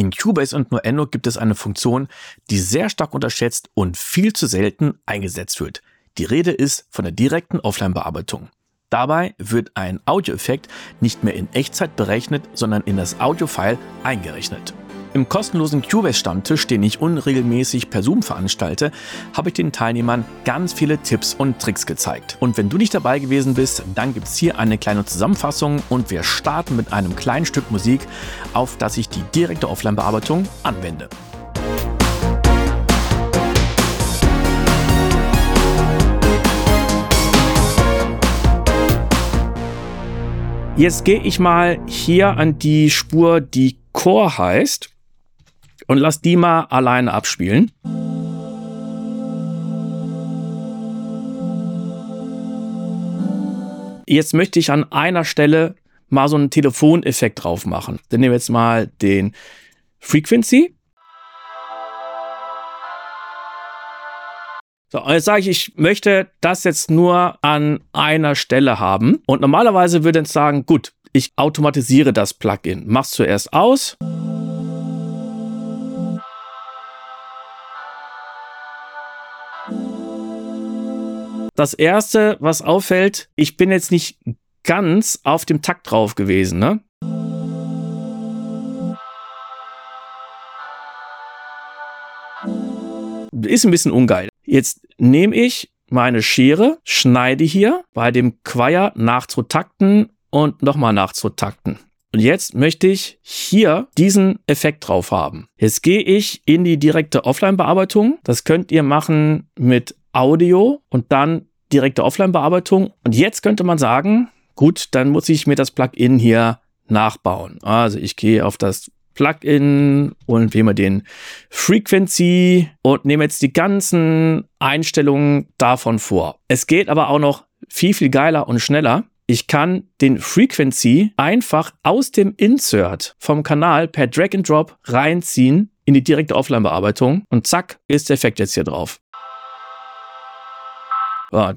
In Cubase und Nuendo gibt es eine Funktion, die sehr stark unterschätzt und viel zu selten eingesetzt wird. Die Rede ist von der direkten Offline-Bearbeitung. Dabei wird ein Audioeffekt nicht mehr in Echtzeit berechnet, sondern in das Audiofile eingerechnet. Im kostenlosen Cubase-Stammtisch, den ich unregelmäßig per Zoom veranstalte, habe ich den Teilnehmern ganz viele Tipps und Tricks gezeigt. Und wenn du nicht dabei gewesen bist, dann gibt es hier eine kleine Zusammenfassung und wir starten mit einem kleinen Stück Musik, auf das ich die direkte Offline-Bearbeitung anwende. Jetzt gehe ich mal hier an die Spur, die Core heißt und lass die mal alleine abspielen. Jetzt möchte ich an einer Stelle mal so einen Telefoneffekt drauf machen. Dann nehmen wir jetzt mal den Frequency. So, und jetzt sage ich, ich möchte das jetzt nur an einer Stelle haben. Und normalerweise würde ich sagen, gut, ich automatisiere das Plugin. Mach's zuerst aus. Das erste, was auffällt, ich bin jetzt nicht ganz auf dem Takt drauf gewesen, ne? Ist ein bisschen ungeil. Jetzt nehme ich meine Schere, schneide hier bei dem Choir nachzutakten und nochmal nachzutakten. Und jetzt möchte ich hier diesen Effekt drauf haben. Jetzt gehe ich in die direkte Offline-Bearbeitung. Das könnt ihr machen mit Audio und dann direkte Offline-Bearbeitung. Und jetzt könnte man sagen, gut, dann muss ich mir das Plugin hier nachbauen. Also ich gehe auf das Plugin und wähle den Frequency und nehme jetzt die ganzen Einstellungen davon vor. Es geht aber auch noch viel, viel geiler und schneller. Ich kann den Frequency einfach aus dem Insert vom Kanal per Drag and Drop reinziehen in die direkte Offline-Bearbeitung und zack ist der Effekt jetzt hier drauf. Ja,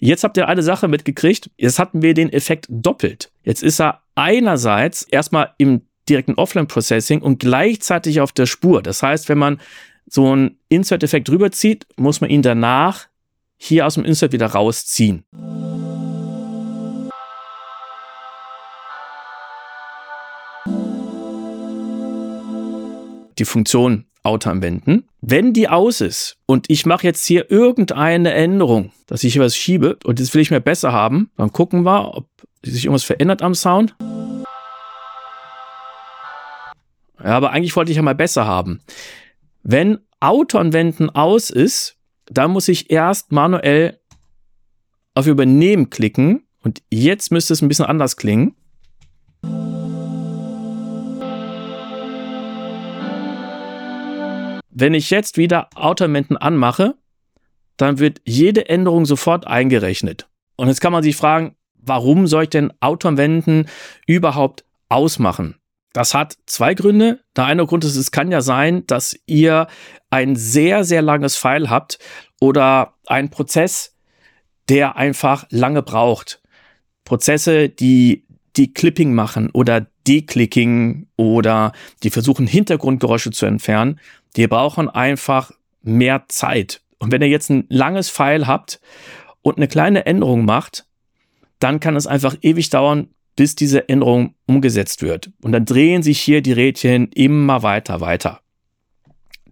jetzt habt ihr eine Sache mitgekriegt. Jetzt hatten wir den Effekt doppelt. Jetzt ist er einerseits erstmal im direkten Offline-Processing und gleichzeitig auf der Spur. Das heißt, wenn man so einen Insert-Effekt rüberzieht, muss man ihn danach hier aus dem Insert wieder rausziehen. Die Funktion Auto anwenden. Wenn die aus ist und ich mache jetzt hier irgendeine Änderung, dass ich hier was schiebe und das will ich mir besser haben, dann gucken wir, ob sich irgendwas verändert am Sound. Ja, aber eigentlich wollte ich ja mal besser haben. Wenn Auto anwenden aus ist, dann muss ich erst manuell auf Übernehmen klicken und jetzt müsste es ein bisschen anders klingen. Wenn ich jetzt wieder Automenten anmache, dann wird jede Änderung sofort eingerechnet. Und jetzt kann man sich fragen, warum soll ich denn Automenten überhaupt ausmachen? Das hat zwei Gründe. Der eine Grund ist, es kann ja sein, dass ihr ein sehr, sehr langes File habt oder einen Prozess, der einfach lange braucht. Prozesse, die die Clipping machen oder Declicking oder die versuchen Hintergrundgeräusche zu entfernen, die brauchen einfach mehr Zeit. Und wenn ihr jetzt ein langes File habt und eine kleine Änderung macht, dann kann es einfach ewig dauern, bis diese Änderung umgesetzt wird. Und dann drehen sich hier die Rädchen immer weiter, weiter.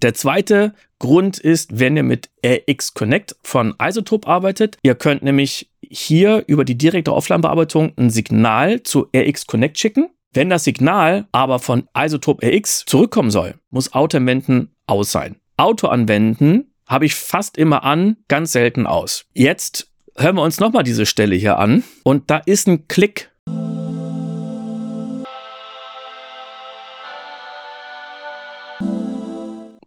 Der zweite Grund ist, wenn ihr mit RX Connect von Isotope arbeitet. Ihr könnt nämlich hier über die direkte Offline-Bearbeitung ein Signal zu RX Connect schicken. Wenn das Signal aber von Isotope RX zurückkommen soll, muss Auto-Anwenden aus sein. Auto-Anwenden habe ich fast immer an, ganz selten aus. Jetzt hören wir uns nochmal diese Stelle hier an und da ist ein Klick.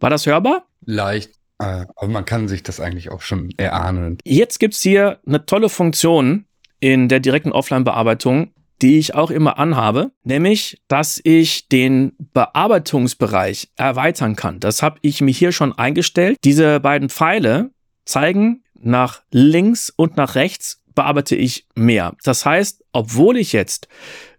War das hörbar? Leicht. Äh, aber man kann sich das eigentlich auch schon erahnen. Jetzt gibt es hier eine tolle Funktion in der direkten Offline-Bearbeitung, die ich auch immer anhabe, nämlich, dass ich den Bearbeitungsbereich erweitern kann. Das habe ich mir hier schon eingestellt. Diese beiden Pfeile zeigen nach links und nach rechts bearbeite ich mehr. Das heißt, obwohl ich jetzt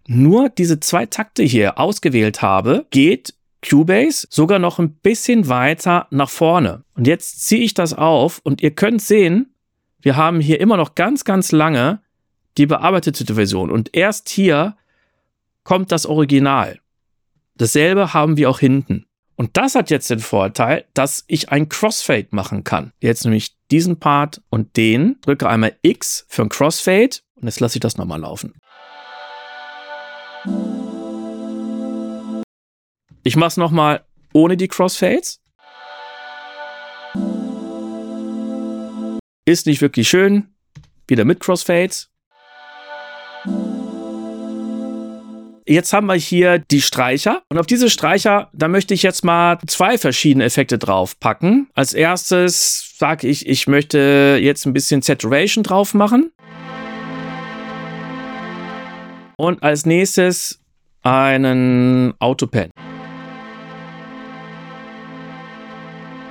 nur diese zwei Takte hier ausgewählt habe, geht Cubase sogar noch ein bisschen weiter nach vorne. Und jetzt ziehe ich das auf und ihr könnt sehen, wir haben hier immer noch ganz, ganz lange die bearbeitete Version. Und erst hier kommt das Original. Dasselbe haben wir auch hinten. Und das hat jetzt den Vorteil, dass ich ein Crossfade machen kann. Jetzt nämlich diesen Part und den, drücke einmal X für ein Crossfade und jetzt lasse ich das nochmal laufen. Ich mache es nochmal ohne die Crossfades. Ist nicht wirklich schön. Wieder mit Crossfades. Jetzt haben wir hier die Streicher. Und auf diese Streicher, da möchte ich jetzt mal zwei verschiedene Effekte drauf packen. Als erstes sage ich, ich möchte jetzt ein bisschen Saturation drauf machen. Und als nächstes einen Autopen.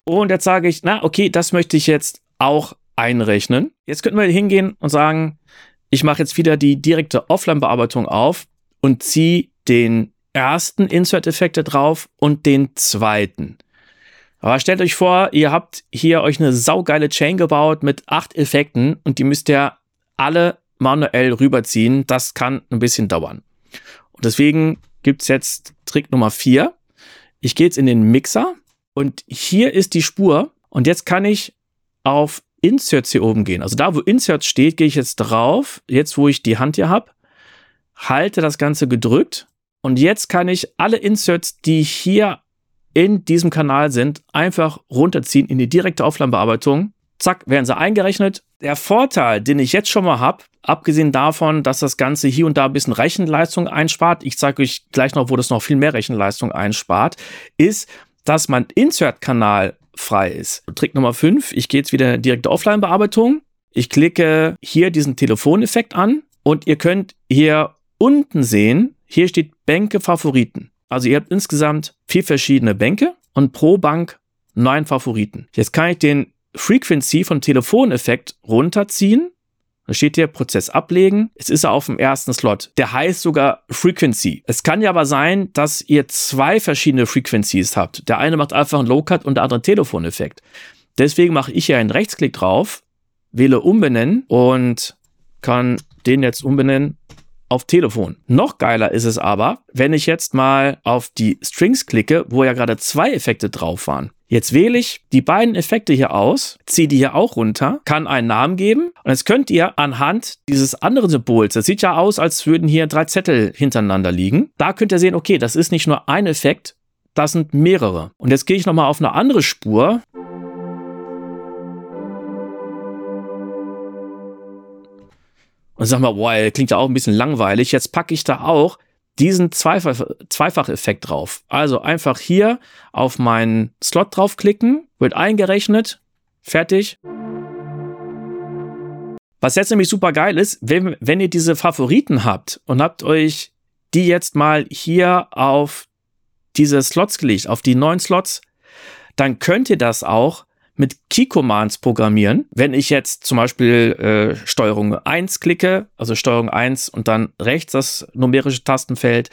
Und jetzt sage ich, na, okay, das möchte ich jetzt auch einrechnen. Jetzt könnten wir hingehen und sagen, ich mache jetzt wieder die direkte Offline-Bearbeitung auf und ziehe den ersten Insert-Effekte drauf und den zweiten. Aber stellt euch vor, ihr habt hier euch eine saugeile Chain gebaut mit acht Effekten und die müsst ihr alle manuell rüberziehen. Das kann ein bisschen dauern. Und deswegen gibt es jetzt Trick Nummer vier. Ich gehe jetzt in den Mixer und hier ist die Spur und jetzt kann ich auf Inserts hier oben gehen. Also da, wo Inserts steht, gehe ich jetzt drauf. Jetzt, wo ich die Hand hier habe, halte das Ganze gedrückt und jetzt kann ich alle Inserts, die hier in diesem Kanal sind, einfach runterziehen in die direkte Offline-Bearbeitung. Zack, werden sie eingerechnet. Der Vorteil, den ich jetzt schon mal habe, abgesehen davon, dass das Ganze hier und da ein bisschen Rechenleistung einspart, ich zeige euch gleich noch, wo das noch viel mehr Rechenleistung einspart, ist, dass mein Insert-Kanal frei ist. Trick Nummer 5, ich gehe jetzt wieder in direkte Offline-Bearbeitung. Ich klicke hier diesen Telefoneffekt an und ihr könnt hier unten sehen, hier steht Bänke Favoriten. Also ihr habt insgesamt vier verschiedene Bänke und pro Bank neun Favoriten. Jetzt kann ich den Frequency von Telefoneffekt runterziehen. Da steht hier Prozess ablegen. Es ist auf dem ersten Slot. Der heißt sogar Frequency. Es kann ja aber sein, dass ihr zwei verschiedene Frequencies habt. Der eine macht einfach einen Low-Cut und der andere einen Telefoneffekt. Deswegen mache ich hier einen Rechtsklick drauf, wähle umbenennen und kann den jetzt umbenennen auf Telefon. Noch geiler ist es aber, wenn ich jetzt mal auf die Strings klicke, wo ja gerade zwei Effekte drauf waren. Jetzt wähle ich die beiden Effekte hier aus, ziehe die hier auch runter, kann einen Namen geben und jetzt könnt ihr anhand dieses anderen Symbols, das sieht ja aus, als würden hier drei Zettel hintereinander liegen, da könnt ihr sehen, okay, das ist nicht nur ein Effekt, das sind mehrere. Und jetzt gehe ich nochmal auf eine andere Spur, Und sag mal, boah, klingt ja auch ein bisschen langweilig. Jetzt packe ich da auch diesen Zweifach Zweifacheffekt drauf. Also einfach hier auf meinen Slot draufklicken, wird eingerechnet, fertig. Was jetzt nämlich super geil ist, wenn, wenn ihr diese Favoriten habt und habt euch die jetzt mal hier auf diese Slots gelegt, auf die neuen Slots, dann könnt ihr das auch mit Key-Commands programmieren. Wenn ich jetzt zum Beispiel äh, Steuerung 1 klicke, also Steuerung 1 und dann rechts das numerische Tastenfeld,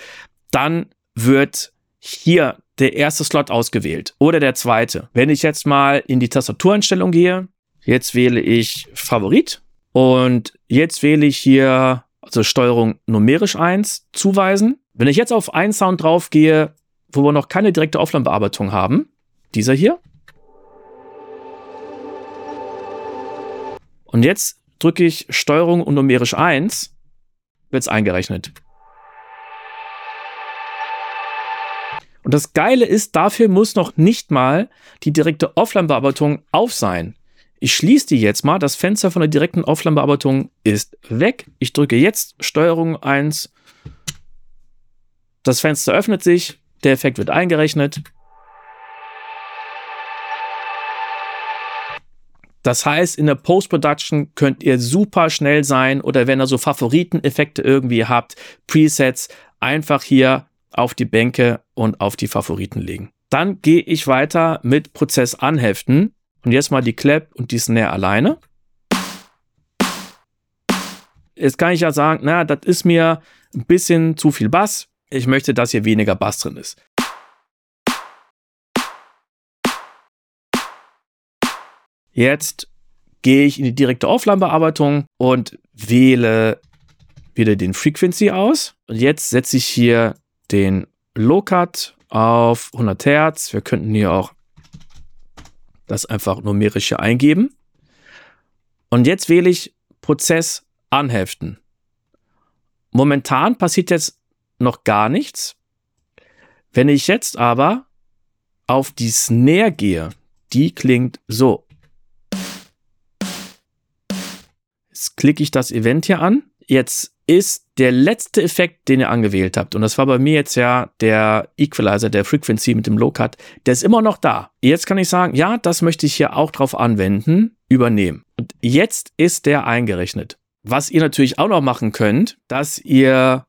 dann wird hier der erste Slot ausgewählt oder der zweite. Wenn ich jetzt mal in die Tastatureinstellung gehe, jetzt wähle ich Favorit und jetzt wähle ich hier also Steuerung numerisch 1 zuweisen. Wenn ich jetzt auf einen Sound drauf gehe, wo wir noch keine direkte Offline-Bearbeitung haben, dieser hier, Und jetzt drücke ich Steuerung und numerisch 1, wird es eingerechnet. Und das Geile ist, dafür muss noch nicht mal die direkte Offline-Bearbeitung auf sein. Ich schließe die jetzt mal. Das Fenster von der direkten Offline-Bearbeitung ist weg. Ich drücke jetzt Steuerung 1. Das Fenster öffnet sich. Der Effekt wird eingerechnet. Das heißt, in der Post-Production könnt ihr super schnell sein oder wenn ihr so Favoriteneffekte irgendwie habt, Presets, einfach hier auf die Bänke und auf die Favoriten legen. Dann gehe ich weiter mit Prozess anheften und jetzt mal die Clap und die Snare alleine. Jetzt kann ich ja sagen, na, das ist mir ein bisschen zu viel Bass. Ich möchte, dass hier weniger Bass drin ist. Jetzt gehe ich in die direkte Offline-Bearbeitung und wähle wieder den Frequency aus. Und jetzt setze ich hier den Low-Cut auf 100 Hertz. Wir könnten hier auch das einfach numerisch hier eingeben. Und jetzt wähle ich Prozess anheften. Momentan passiert jetzt noch gar nichts. Wenn ich jetzt aber auf die Snare gehe, die klingt so. Jetzt klicke ich das Event hier an. Jetzt ist der letzte Effekt, den ihr angewählt habt, und das war bei mir jetzt ja der Equalizer, der Frequency mit dem Low Cut, der ist immer noch da. Jetzt kann ich sagen, ja, das möchte ich hier auch drauf anwenden, übernehmen. Und jetzt ist der eingerechnet. Was ihr natürlich auch noch machen könnt, dass ihr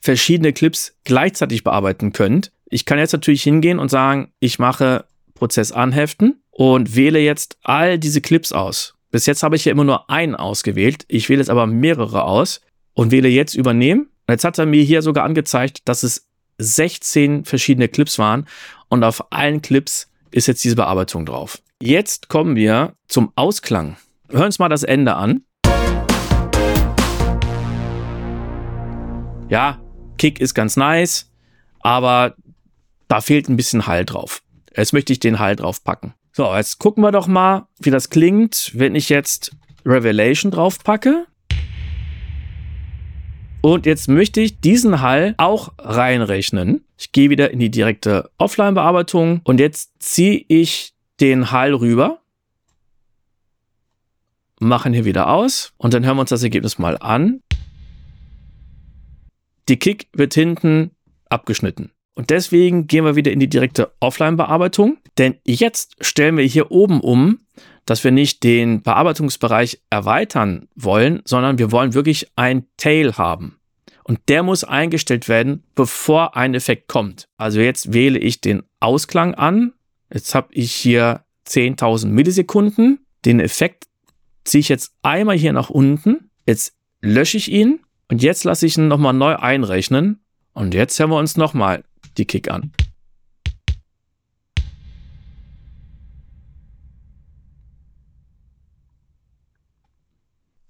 verschiedene Clips gleichzeitig bearbeiten könnt. Ich kann jetzt natürlich hingehen und sagen, ich mache Prozess anheften und wähle jetzt all diese Clips aus. Bis jetzt habe ich ja immer nur einen ausgewählt. Ich wähle jetzt aber mehrere aus und wähle jetzt übernehmen. Und jetzt hat er mir hier sogar angezeigt, dass es 16 verschiedene Clips waren und auf allen Clips ist jetzt diese Bearbeitung drauf. Jetzt kommen wir zum Ausklang. Hören uns mal das Ende an. Ja, Kick ist ganz nice, aber da fehlt ein bisschen Hall drauf. Jetzt möchte ich den Hall drauf packen. So, jetzt gucken wir doch mal, wie das klingt, wenn ich jetzt Revelation drauf packe. Und jetzt möchte ich diesen Hall auch reinrechnen. Ich gehe wieder in die direkte Offline-Bearbeitung und jetzt ziehe ich den Hall rüber machen hier wieder aus und dann hören wir uns das Ergebnis mal an. Die Kick wird hinten abgeschnitten. Und deswegen gehen wir wieder in die direkte Offline-Bearbeitung, denn jetzt stellen wir hier oben um, dass wir nicht den Bearbeitungsbereich erweitern wollen, sondern wir wollen wirklich ein Tail haben. Und der muss eingestellt werden, bevor ein Effekt kommt. Also jetzt wähle ich den Ausklang an. Jetzt habe ich hier 10.000 Millisekunden. Den Effekt ziehe ich jetzt einmal hier nach unten. Jetzt lösche ich ihn und jetzt lasse ich ihn nochmal neu einrechnen. Und jetzt hören wir uns nochmal die Kick an.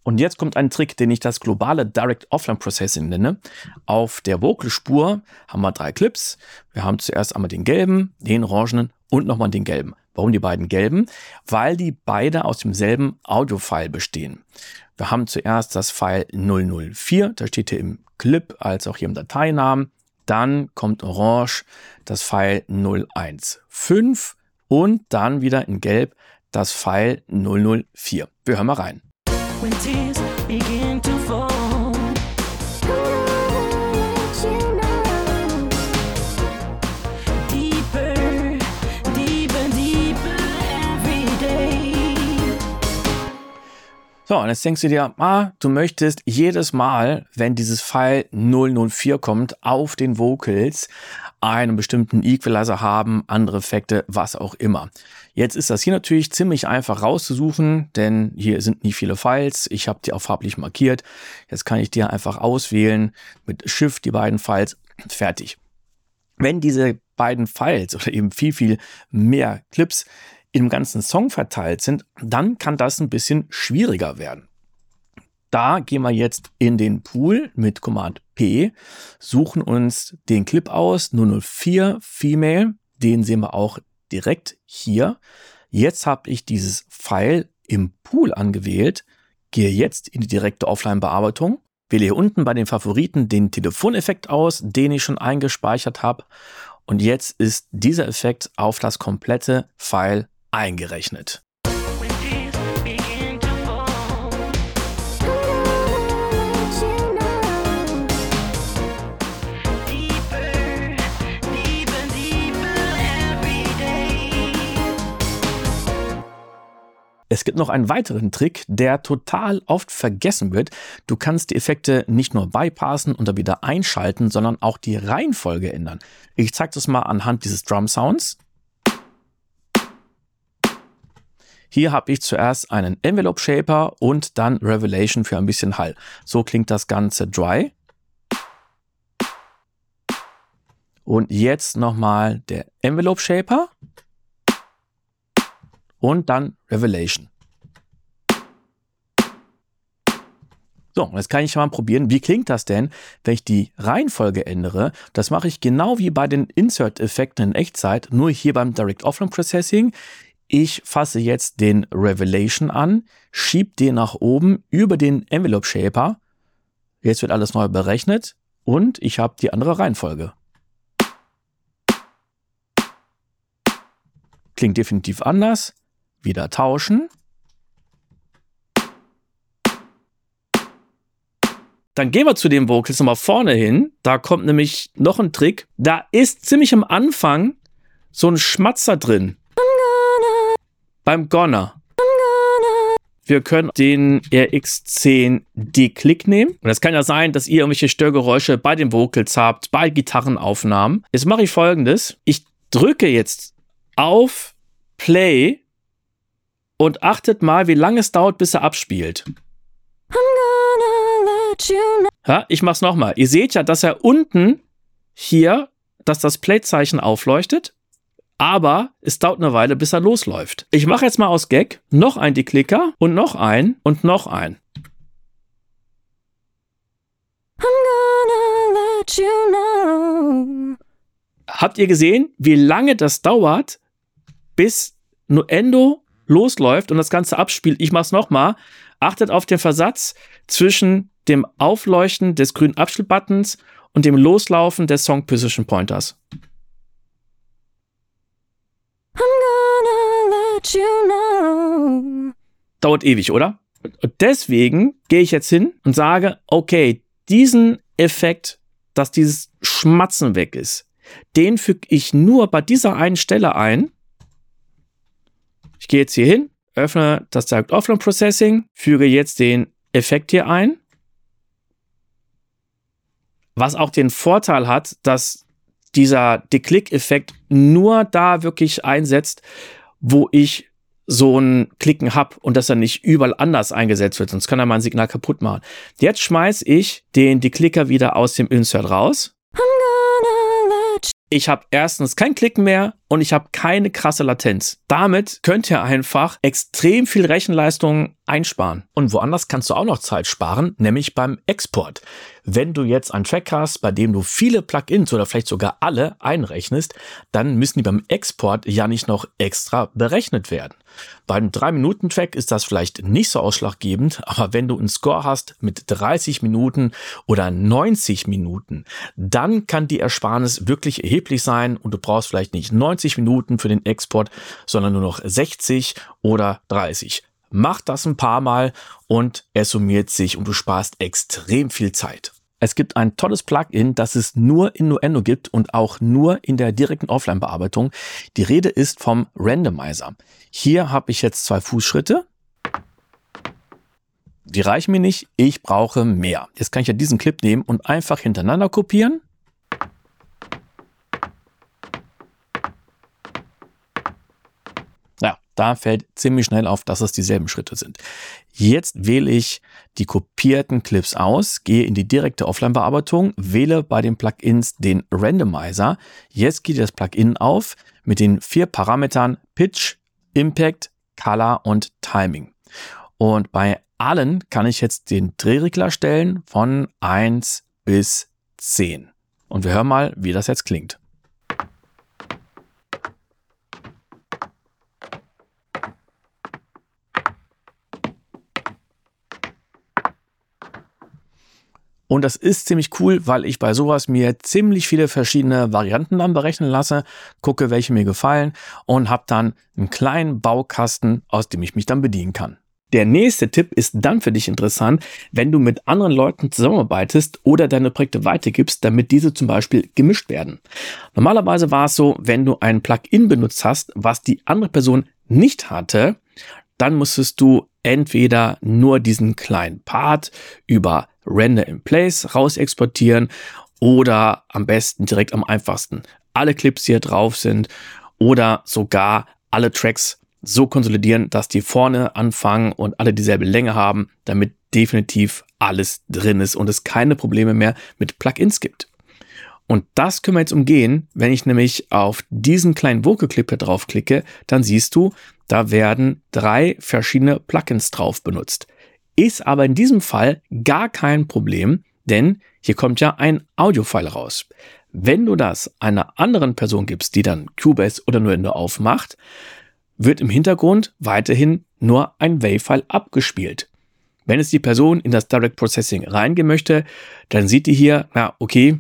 Und jetzt kommt ein Trick, den ich das globale Direct Offline Processing nenne. Auf der Vocalspur haben wir drei Clips. Wir haben zuerst einmal den gelben, den orangenen und nochmal den gelben. Warum die beiden gelben? Weil die beide aus demselben Audio-File bestehen. Wir haben zuerst das File 004, da steht hier im Clip als auch hier im Dateinamen. Dann kommt orange das File 015 und dann wieder in gelb das File 004. Wir hören mal rein. When tears begin to fall So, und jetzt denkst du dir, ah, du möchtest jedes Mal, wenn dieses File 004 kommt, auf den Vocals einen bestimmten Equalizer haben, andere Effekte, was auch immer. Jetzt ist das hier natürlich ziemlich einfach rauszusuchen, denn hier sind nicht viele Files. Ich habe die auch farblich markiert. Jetzt kann ich dir einfach auswählen mit Shift die beiden Files. Fertig. Wenn diese beiden Files oder eben viel, viel mehr Clips im ganzen Song verteilt sind, dann kann das ein bisschen schwieriger werden. Da gehen wir jetzt in den Pool mit Command P, suchen uns den Clip aus, 004 Female, den sehen wir auch direkt hier. Jetzt habe ich dieses File im Pool angewählt, gehe jetzt in die direkte Offline-Bearbeitung, wähle hier unten bei den Favoriten den Telefoneffekt aus, den ich schon eingespeichert habe. Und jetzt ist dieser Effekt auf das komplette File eingerechnet. Es gibt noch einen weiteren Trick, der total oft vergessen wird. Du kannst die Effekte nicht nur bypassen und dann wieder einschalten, sondern auch die Reihenfolge ändern. Ich zeige das mal anhand dieses Drum Sounds. Hier habe ich zuerst einen Envelope Shaper und dann Revelation für ein bisschen Hall. So klingt das Ganze dry. Und jetzt nochmal der Envelope Shaper und dann Revelation. So, jetzt kann ich mal probieren, wie klingt das denn, wenn ich die Reihenfolge ändere. Das mache ich genau wie bei den Insert-Effekten in Echtzeit, nur hier beim Direct Offline Processing. Ich fasse jetzt den Revelation an, schiebe den nach oben über den Envelope Shaper. Jetzt wird alles neu berechnet und ich habe die andere Reihenfolge. Klingt definitiv anders. Wieder tauschen. Dann gehen wir zu den Vocals nochmal vorne hin. Da kommt nämlich noch ein Trick. Da ist ziemlich am Anfang so ein Schmatzer drin. Beim Gonner. Wir können den RX10 D-Click nehmen. Und das kann ja sein, dass ihr irgendwelche Störgeräusche bei den Vocals habt, bei Gitarrenaufnahmen. Jetzt mache ich folgendes. Ich drücke jetzt auf Play und achtet mal, wie lange es dauert, bis er abspielt. Ja, ich mach's nochmal. Ihr seht ja, dass er unten hier, dass das Play-Zeichen aufleuchtet, aber es dauert eine Weile, bis er losläuft. Ich mache jetzt mal aus Gag noch ein die Klicker und noch ein und noch ein. You know. Habt ihr gesehen, wie lange das dauert, bis Nuendo losläuft und das Ganze abspielt? Ich mach's nochmal. Achtet auf den Versatz zwischen dem Aufleuchten des grünen Abspielbuttons und dem Loslaufen des Song Position Pointers. You know. Dauert ewig, oder? Und deswegen gehe ich jetzt hin und sage, okay, diesen Effekt, dass dieses Schmatzen weg ist, den füge ich nur bei dieser einen Stelle ein. Ich gehe jetzt hier hin, öffne das Direct Offline Processing, füge jetzt den Effekt hier ein was auch den Vorteil hat, dass dieser Deklick-Effekt nur da wirklich einsetzt, wo ich so ein Klicken habe und dass er nicht überall anders eingesetzt wird, sonst kann er mein Signal kaputt machen. Jetzt schmeiß ich den Deklicker wieder aus dem Insert raus. Ich habe erstens kein Klicken mehr und ich habe keine krasse Latenz. Damit könnt ihr einfach extrem viel Rechenleistung einsparen. Und woanders kannst du auch noch Zeit sparen, nämlich beim Export. Wenn du jetzt einen Track hast, bei dem du viele Plugins oder vielleicht sogar alle einrechnest, dann müssen die beim Export ja nicht noch extra berechnet werden. Beim 3-Minuten-Track ist das vielleicht nicht so ausschlaggebend, aber wenn du einen Score hast mit 30 Minuten oder 90 Minuten, dann kann die Ersparnis wirklich erheblich sein und du brauchst vielleicht nicht 90 Minuten für den Export, sondern nur noch 60 oder 30. Mach das ein paar Mal und es summiert sich und du sparst extrem viel Zeit. Es gibt ein tolles Plugin, das es nur in Nuendo gibt und auch nur in der direkten Offline-Bearbeitung. Die Rede ist vom Randomizer. Hier habe ich jetzt zwei Fußschritte. Die reichen mir nicht, ich brauche mehr. Jetzt kann ich ja diesen Clip nehmen und einfach hintereinander kopieren da fällt ziemlich schnell auf, dass es dieselben Schritte sind. Jetzt wähle ich die kopierten Clips aus, gehe in die direkte Offline-Bearbeitung, wähle bei den Plugins den Randomizer. Jetzt geht das Plugin auf mit den vier Parametern Pitch, Impact, Color und Timing. Und bei allen kann ich jetzt den Drehregler stellen von 1 bis 10. Und wir hören mal, wie das jetzt klingt. Und das ist ziemlich cool, weil ich bei sowas mir ziemlich viele verschiedene Varianten dann berechnen lasse, gucke, welche mir gefallen und habe dann einen kleinen Baukasten, aus dem ich mich dann bedienen kann. Der nächste Tipp ist dann für dich interessant, wenn du mit anderen Leuten zusammenarbeitest oder deine Projekte weitergibst, damit diese zum Beispiel gemischt werden. Normalerweise war es so, wenn du ein Plugin benutzt hast, was die andere Person nicht hatte, dann musstest du entweder nur diesen kleinen Part über Render in Place raus exportieren oder am besten direkt am einfachsten alle Clips, hier drauf sind oder sogar alle Tracks so konsolidieren, dass die vorne anfangen und alle dieselbe Länge haben, damit definitiv alles drin ist und es keine Probleme mehr mit Plugins gibt. Und das können wir jetzt umgehen. Wenn ich nämlich auf diesen kleinen Vocal Clip hier draufklicke, dann siehst du, da werden drei verschiedene Plugins drauf benutzt. Ist aber in diesem Fall gar kein Problem, denn hier kommt ja ein Audiofile raus. Wenn du das einer anderen Person gibst, die dann Cubase oder Nuendo aufmacht, wird im Hintergrund weiterhin nur ein WAV-File abgespielt. Wenn es die Person in das Direct Processing reingehen möchte, dann sieht die hier, na okay,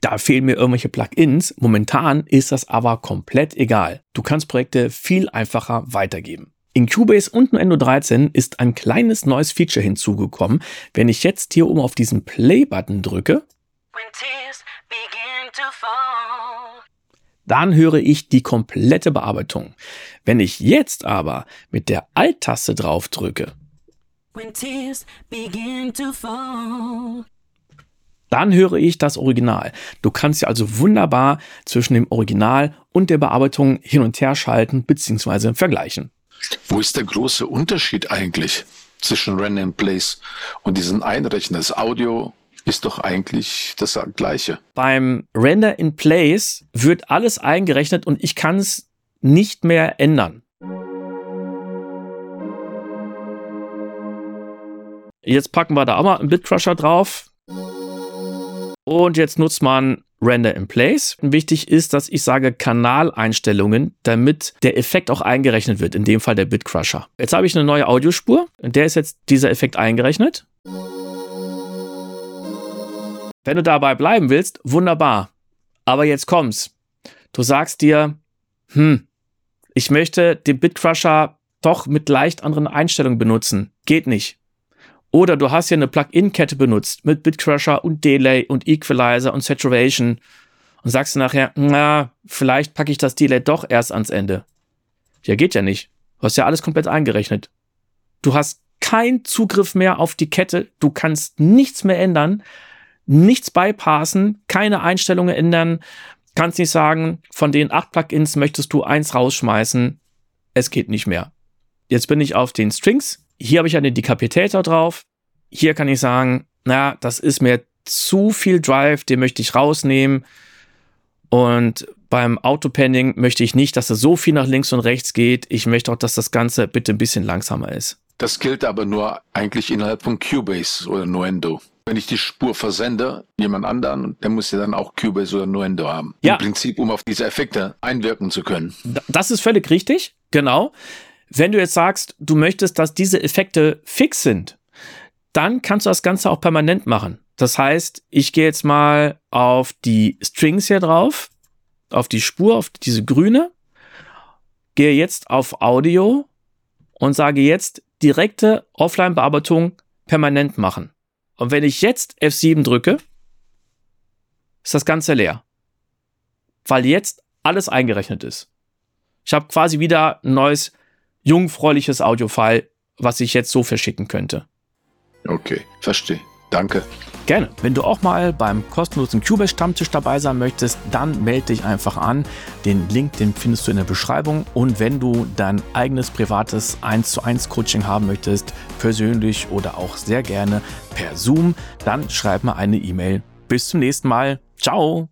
da fehlen mir irgendwelche Plugins. Momentan ist das aber komplett egal. Du kannst Projekte viel einfacher weitergeben. In Cubase und Nuendo 13 ist ein kleines neues Feature hinzugekommen. Wenn ich jetzt hier oben auf diesen Play-Button drücke, dann höre ich die komplette Bearbeitung. Wenn ich jetzt aber mit der Alt-Taste drauf drücke, dann höre ich das Original. Du kannst ja also wunderbar zwischen dem Original und der Bearbeitung hin und her schalten bzw. vergleichen. Wo ist der große Unterschied eigentlich zwischen Render in Place und diesen Einrechnen? Das Audio ist doch eigentlich das gleiche. Beim Render in Place wird alles eingerechnet und ich kann es nicht mehr ändern. Jetzt packen wir da auch mal einen Bitcrusher drauf. Und jetzt nutzt man Render in Place. Wichtig ist, dass ich sage Kanaleinstellungen, damit der Effekt auch eingerechnet wird, in dem Fall der Bitcrusher. Jetzt habe ich eine neue Audiospur, in der ist jetzt dieser Effekt eingerechnet. Wenn du dabei bleiben willst, wunderbar. Aber jetzt kommt's. Du sagst dir, hm, ich möchte den Bitcrusher doch mit leicht anderen Einstellungen benutzen. Geht nicht. Oder du hast hier eine Plugin-Kette benutzt mit Bitcrusher und Delay und Equalizer und Saturation und sagst nachher, na, vielleicht packe ich das Delay doch erst ans Ende. Ja, geht ja nicht. Du hast ja alles komplett eingerechnet. Du hast keinen Zugriff mehr auf die Kette, du kannst nichts mehr ändern, nichts bypassen, keine Einstellungen ändern, kannst nicht sagen, von den acht Plugins möchtest du eins rausschmeißen. Es geht nicht mehr. Jetzt bin ich auf den Strings hier habe ich einen Decapitator drauf. Hier kann ich sagen, na, das ist mir zu viel Drive, den möchte ich rausnehmen. Und beim Autopending möchte ich nicht, dass es so viel nach links und rechts geht. Ich möchte auch, dass das Ganze bitte ein bisschen langsamer ist. Das gilt aber nur eigentlich innerhalb von Cubase oder Nuendo. Wenn ich die Spur versende, jemand anderen, der muss ja dann auch Cubase oder Nuendo haben. Ja. Im Prinzip, um auf diese Effekte einwirken zu können. Das ist völlig richtig, genau. Wenn du jetzt sagst, du möchtest, dass diese Effekte fix sind, dann kannst du das Ganze auch permanent machen. Das heißt, ich gehe jetzt mal auf die Strings hier drauf, auf die Spur, auf diese grüne, gehe jetzt auf Audio und sage jetzt direkte Offline-Bearbeitung permanent machen. Und wenn ich jetzt F7 drücke, ist das Ganze leer. Weil jetzt alles eingerechnet ist. Ich habe quasi wieder ein neues jungfräuliches Audiofile, was ich jetzt so verschicken könnte. Okay, verstehe. Danke. Gerne. Wenn du auch mal beim kostenlosen Cubase Stammtisch dabei sein möchtest, dann melde dich einfach an. Den Link, den findest du in der Beschreibung. Und wenn du dein eigenes privates 1 zu 1 Coaching haben möchtest, persönlich oder auch sehr gerne per Zoom, dann schreib mal eine E-Mail. Bis zum nächsten Mal. Ciao.